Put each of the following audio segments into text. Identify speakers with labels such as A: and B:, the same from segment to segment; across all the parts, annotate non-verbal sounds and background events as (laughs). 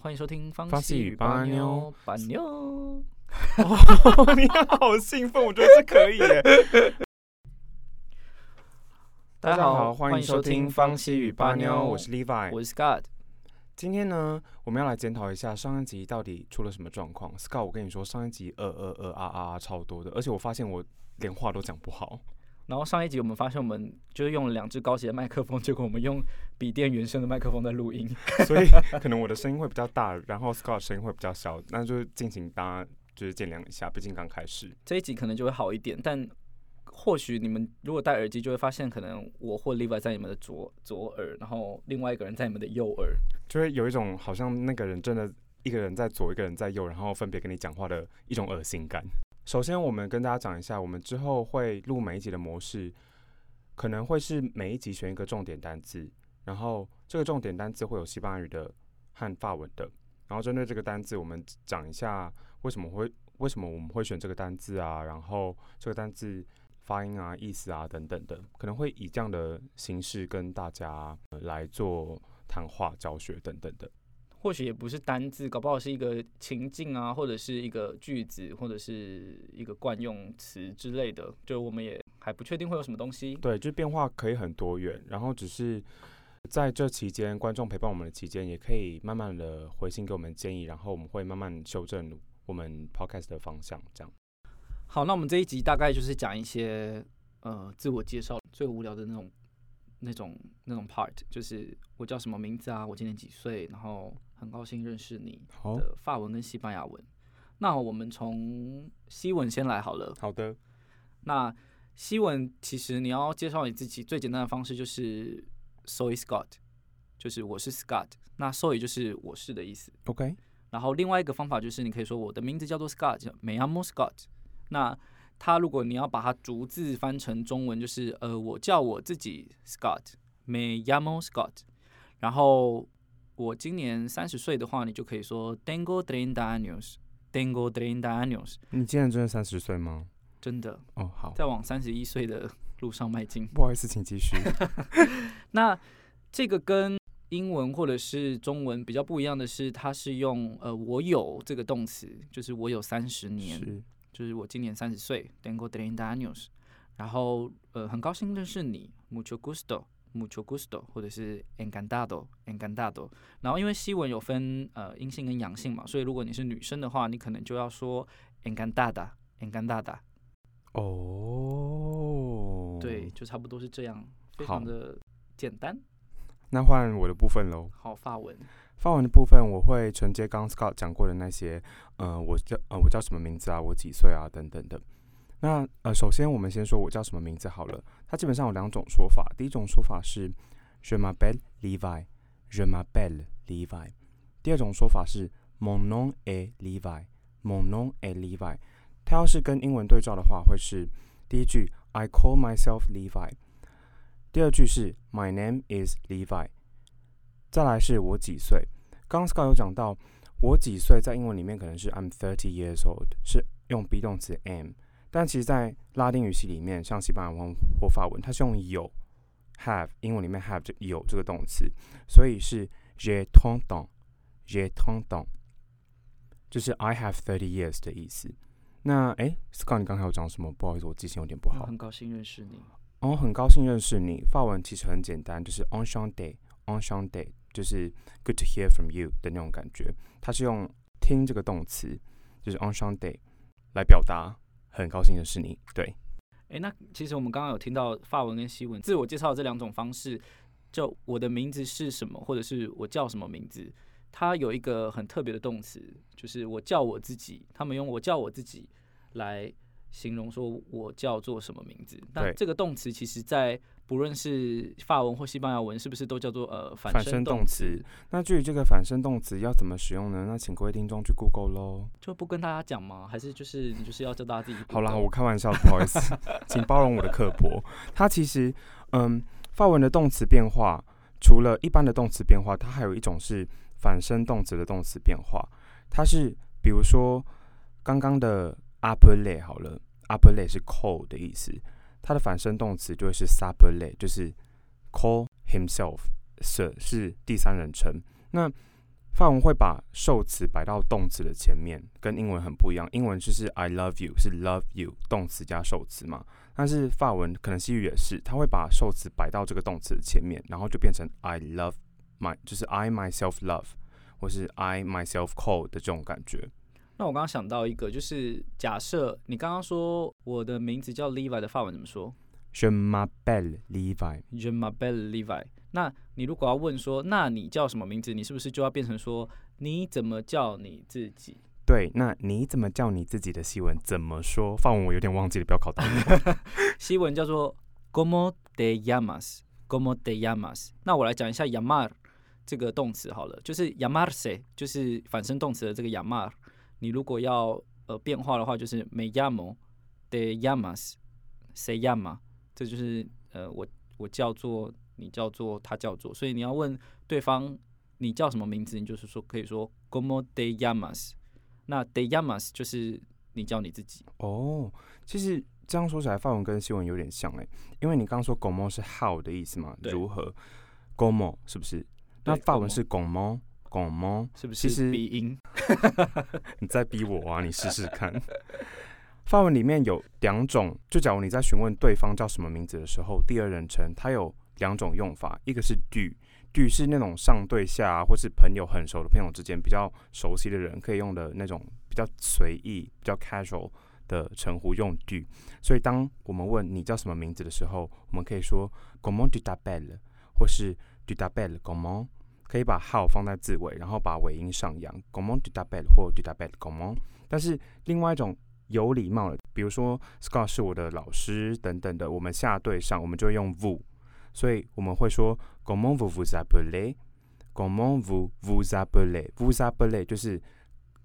A: 欢迎收听方
B: 方
A: 西与
B: 西与巴
A: 巴妞
B: 妞，
A: 巴妞。
B: 你好兴奋，我觉得这可以耶。(laughs)
A: 大家好，
B: 欢迎收听方西与巴妞，我是 Levi。
A: 我是 Scott。
B: 今天呢，我们要来检讨一下上一集到底出了什么状况。Scott，我跟你说，上一集呃呃呃啊啊啊超多的，而且我发现我连话都讲不好。
A: 然后上一集我们发现我们就是用了两只高级的麦克风，结果我们用笔电原生的麦克风在录音。(laughs)
B: 所以可能我的声音会比较大，然后 Scott 声音会比较小，那就敬请大家就是见谅一下，毕竟刚开始。
A: 这一集可能就会好一点，但或许你们如果戴耳机，就会发现可能我或 Levi 在你们的左左耳，然后另外一个人在你们的右耳。
B: 就会有一种好像那个人真的一个人在左，一个人在右，然后分别跟你讲话的一种恶心感。首先，我们跟大家讲一下，我们之后会录每一集的模式，可能会是每一集选一个重点单字，然后这个重点单字会有西班牙语的和法文的，然后针对这个单字，我们讲一下为什么会为什么我们会选这个单字啊，然后这个单字发音啊、意思啊等等的，可能会以这样的形式跟大家、来做谈话教学等等的。
A: 或许也不是单字，搞不好是一个情境啊，或者是一个句子，或者是一个惯用词之类的。就我们也还不确定会有什么东西。
B: 对，就变化可以很多元，然后只是在这期间，观众陪伴我们的期间，也可以慢慢的回信给我们建议，然后我们会慢慢修正我们 podcast 的方向，这样。
A: 好，那我们这一集大概就是讲一些呃自我介绍最无聊的那种、那种、那种 part，就是我叫什么名字啊，我今年几岁，然后很高兴认识你
B: 好
A: 的法文跟西班牙文。那我们从西文先来好了。
B: 好的，
A: 那西文其实你要介绍你自己最简单的方式就是 soy Scott，就是我是 Scott。那 soy 就是我是的意思。
B: OK，
A: 然后另外一个方法就是你可以说我的名字叫做 Scott，叫 m a y a m o Scott。那它如果你要把它逐字翻成中文，就是呃我叫我自己 Scott，Me llamo Scott。然后我今年三十岁的话，你就可以说 Tengo treinta años，Tengo treinta años。
B: 你今年真的三十岁吗？
A: 真的
B: 哦，好，
A: 在往三十一岁的路上迈进。(laughs)
B: 不好意思，请继续。(laughs)
A: 那这个跟英文或者是中文比较不一样的是，它是用呃我有这个动词，就是我有三十年，
B: 是
A: 就是我今年三十岁，tengo treinta años。然后呃很高兴认识你，mucho gusto，mucho gusto，或者是 encantado，encantado。然后因为西文有分呃阴性跟阳性嘛，所以如果你是女生的话，你可能就要说 encantada，encantada。
B: 哦，
A: 对，，就差不多是这样，非常的简单。
B: 那换我的部分喽。
A: 好，发文。
B: 发文的部分，我会承接刚 Scott 讲过的那些，呃，我叫呃我叫什么名字啊，我几岁啊，等等的。那呃，首先我们先说我叫什么名字好了。它基本上有两种说法，第一种说法是 Je m'appelle Levi，Je m'appelle Levi。第二种说法是 Mon nom est Levi，Mon nom est Levi。它要是跟英文对照的话，会是第一句 I call myself Levi，第二句是 My name is Levi。再来是我几岁。刚刚 Scott 有讲到，我几岁在英文里面可能是 I'm thirty years old，是用 be 动词 am，但其实，在拉丁语系里面，像西班牙文或法文，它是用有 have，英文里面 have 就有这个动词，所以是 j'ai trente ans，j'ai trente ans，就是 I have thirty years 的意思。那诶 s c o t t 你刚才有讲什么？不好意思，我记性有点不好。
A: 很高兴认识你。
B: 哦，很高兴认识你。法文其实很简单，就是 enchanté，enchanté，就是 good to hear from you 的那种感觉。它是用听这个动词，就是 enchanté 来表达很高兴的是你。对，
A: 诶，那其实我们刚刚有听到法文跟西文自我介绍这两种方式，就我的名字是什么，或者是我叫什么名字，它有一个很特别的动词，就是我叫我自己。他们用我叫我自己来形容说我叫做什么名字。那这个动词其实在不论是法文或西班牙文，是不是都叫做呃反
B: 反身动
A: 词
B: 词？那至于这个反身动词要怎么使用呢？那请各位听众去 Google 喽。
A: 就不跟大家讲吗？还是就是你就是要教大家自己
B: 好啦，我开玩笑，不好意思，(laughs) 请包容我的刻薄。它其实，嗯，法文的动词变化，除了一般的动词变化，它还有一种是反身动词的动词变化。它是比如说刚刚的 appeler 好了，appeler 是 cold 的意思，它的反身动词就会是 s'appeler，就是 call himself。sir 是第三人称。那法文会把受词摆到动词的前面，跟英文很不一样。英文就是 I love you 是 love you 动词加受词嘛，但是法文可能西语也是，它会把受词摆到这个动词的前面，然后就变成 I love my 就是 I myself love 或是 I myself call 的这种感觉。
A: 那我刚刚想到一个，就是假设你刚刚说我的名字叫 Levi 的法文怎么说
B: Je m'appelle Levi。
A: j e m'appelle Levi。那你如果要问说，那你叫什么名字？你是不是就要变成说，你怎么叫你自己？
B: 对，那你怎么叫你自己的西文怎么说？法文我有点忘记了，不要考到我。(laughs)
A: 西文叫做 Como te llamas？Como te llamas？那我来讲一下 llamar 这个动词好了，就是 llamarse，就是反身动词的这个 llamar。你如果要呃变化的话，就是 me llamo de llamas，se llama，这就是呃我我叫做你叫做他叫做，所以你要问对方你叫什么名字，你就是说可以说 como de llamas。那 de llamas 就是你叫你自己。
B: 哦，其实这样说起来，法文跟西文有点像哎，因为你刚刚说 “como” 是 how 的意思嘛，如何？“como” 是不是？那
A: 对
B: 法文是 “como”。como，
A: 是不
B: 其实
A: 是鼻音？(laughs)
B: 你在逼我啊！你试试看。法文里面有两种，就假如你在询问对方叫什么名字的时候，第二人称它有两种用法，一个是 do，do 是那种上对下啊，或是朋友很熟的朋友之间比较熟悉的人可以用的那种比较随意、比较 casual 的称呼用 do。所以当我们问你叫什么名字的时候，我们可以说 comment tu t a p p e l l 或是 tu t'appelles comment。可以把 how 放在字尾，然后把尾音上扬，comment tu t'appelles 或 tu t'appelles comment。但是另外一种有礼貌的，比如说 Scott 是我的老师等等的，我们下对上，我们就用 vous，所以我们会说 comment vous vous appelez，comment vous vous appelez，vous appelez 就是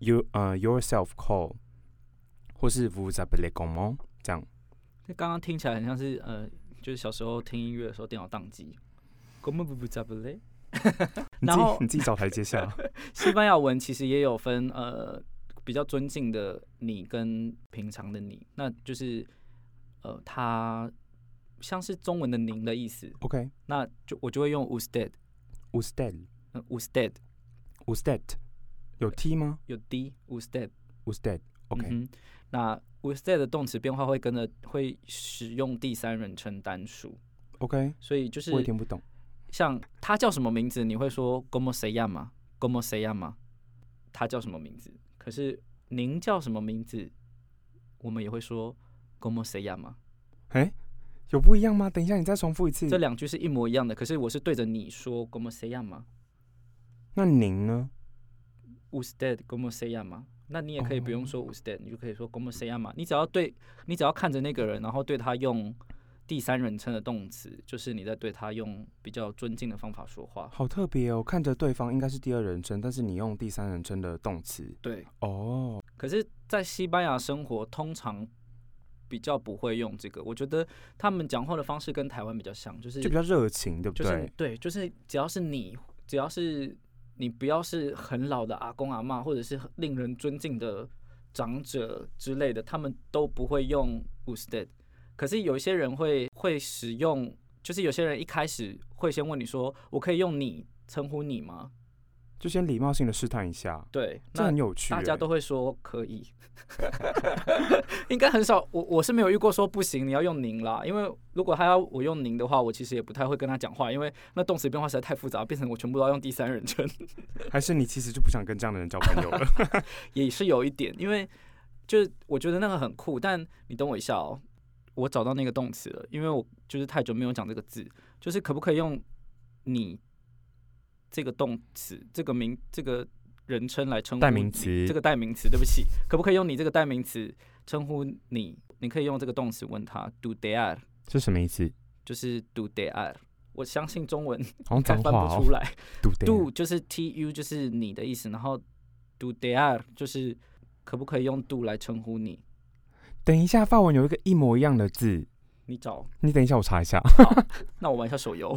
B: you 呃、yourself call，或是 vous appelez comment 这样。
A: 这刚刚听起来很像是呃，就是小时候听音乐的时候电脑宕机。Como v u s a b l e
B: 你自己 (laughs)
A: 然后
B: 你自己找台阶下。(laughs)
A: 西班牙文其实也有分呃比较尊敬的你跟平常的你，那就是呃它像是中文的您的意思
B: ，OK，
A: 那就我就会用
B: usted，usted
A: 嗯 usted
B: usted 有 t 吗？
A: 有 d usted。
B: ？usted。OK，、
A: 嗯哼，那 usted 的动词变化会跟着会使用第三人称单数
B: ，OK，
A: 所以就是
B: 我也听不懂。
A: 像他叫什么名字，你会说 como se llama，como se llama，他叫什么名字？可是您叫什么名字，我们也会说 como se llama。
B: 哎、有不一样吗？等一下，你再重复一次。
A: 这两句是一模一样的，可是我是对着你说 como se llama。
B: 那您呢
A: ？usted como se llama，那你也可以不用
B: 哦
A: 说 usted，、你就可以说 como se llama。你只要对，你只要看着那个人，然后对他用第三人称的动词，就是你在对他用比较尊敬的方法说话。
B: 好特别哦，看着对方应该是第二人称，但是你用第三人称的动词。
A: 对，
B: 哦，
A: 可是，在西班牙生活，通常比较不会用这个。我觉得他们讲话的方式跟台湾比较像，就是
B: 就比较热情，对不
A: 就
B: 对？
A: 是对，就是只要是你，只要是你不要是很老的阿公阿妈，或者是令人尊敬的长者之类的，他们都不会用 usted。可是有一些人会会使用，就是有些人一开始会先问你说：“我可以用你称呼你吗
B: 就先礼貌性的试探一下？”，
A: 对，
B: 这
A: 那
B: 很有趣欸。
A: 大家都会说可以，(laughs) 应该很少。我我是没有遇过说不行，你要用您啦。因为如果他要我用您的话，我其实也不太会跟他讲话，因为那动词变化实在太复杂，变成我全部都要用第三人称，(laughs)
B: 还是你其实就不想跟这样的人交朋友了？(laughs)
A: 也是有一点。因为就是我觉得那个很酷，但你等我一下哦，我找到那个动词了，因为我就是太久没有讲这个字，就是可不可以用你这个动词这个名这个人称来称呼
B: 代名词
A: 这个代名词，对不起，可不可以用你这个代名词称呼你？你可以用这个动词问他 do they are，
B: 是什么意思？
A: 就是 do they are。我相信中文
B: 好像
A: 翻。不出来。
B: do
A: do 就是 t u 就是你的意思，然后 do they are 就是可不可以用 do 来称呼你？
B: 等一下，法文有一个一模一样的字，
A: 你找，
B: 你等一下，我查一下。(laughs)
A: 那我玩一下手游。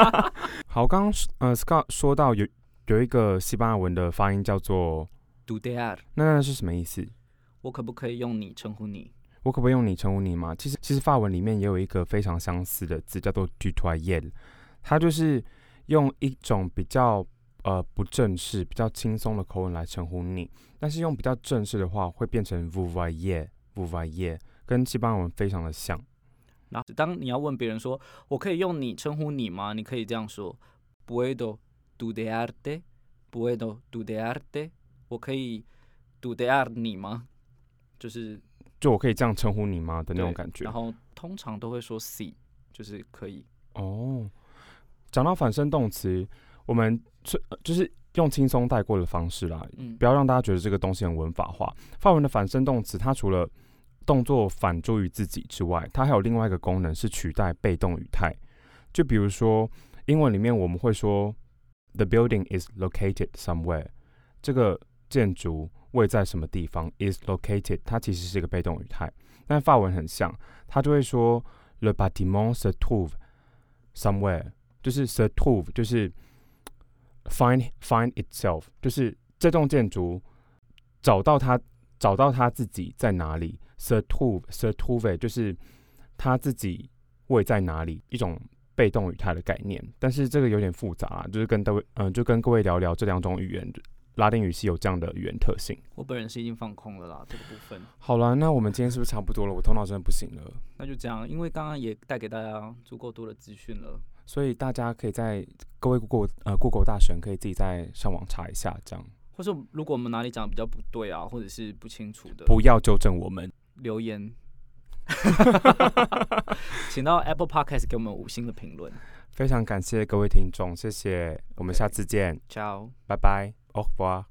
A: (laughs)
B: 好，刚刚呃，Scott 说到有有一个西班牙文的发音叫做
A: do are，
B: 那那是什么意思？
A: 我可不可以用你称呼你？
B: 我可不可以用你称呼你吗？其实其实法文里面也有一个非常相似的字，叫做 tu t o y e l 它就是用一种比较呃不正式、比较轻松的口吻来称呼你，但是用比较正式的话会变成 vous voyez vous voyez，跟西班牙文非常的像。
A: 然后当你要问别人说“我可以用你称呼你吗？”你可以这样说：“Puedo tutearte？Puedo tutearte？我可以 tutear 你吗？”就是
B: 就我可以这样称呼你吗的那种感觉。
A: 然后通常都会说 “si”，就是可以。
B: 哦，讲到反身动词，我们是就是用轻松带过的方式啦，
A: 嗯
B: 不要让大家觉得这个东西很文法化。法文的反身动词，它除了动作反诸于自己之外，它还有另外一个功能是取代被动语态。就比如说英文里面我们会说 “the building is located somewhere”，这个建筑位在什么地方？is located，它其实是一个被动语态，但法文很像，它就会说 “le bâtiment se trouve somewhere”，就是 se trouve，就是 find find itself，就是这栋建筑找到它找到它自己在哪里。Se trouve se trouve 就是他自己位在哪里，一种被动语态的概念。但是这个有点复杂啊，就是跟各位嗯、就跟各位聊聊这两种语言，拉丁语系有这样的语言特性。
A: 我本人是已经放空了啦，这个部分。
B: 好了，那我们今天是不是差不多了？我头脑真的不行了，
A: 那就这样，因为刚刚也带给大家足够多的资讯了。
B: 所以大家可以在各位 Google 呃 Google 大神可以自己在上网查一下，这样
A: 或是如果我们哪里讲的比较不对啊，或者是不清楚的，
B: 不要纠正我们。
A: 留言，(laughs) 请到 Apple Podcast 给我们五星的评论。
B: 非常感谢各位听众，谢谢，我们下次见
A: ，Ciao。
B: 拜拜，au revoir。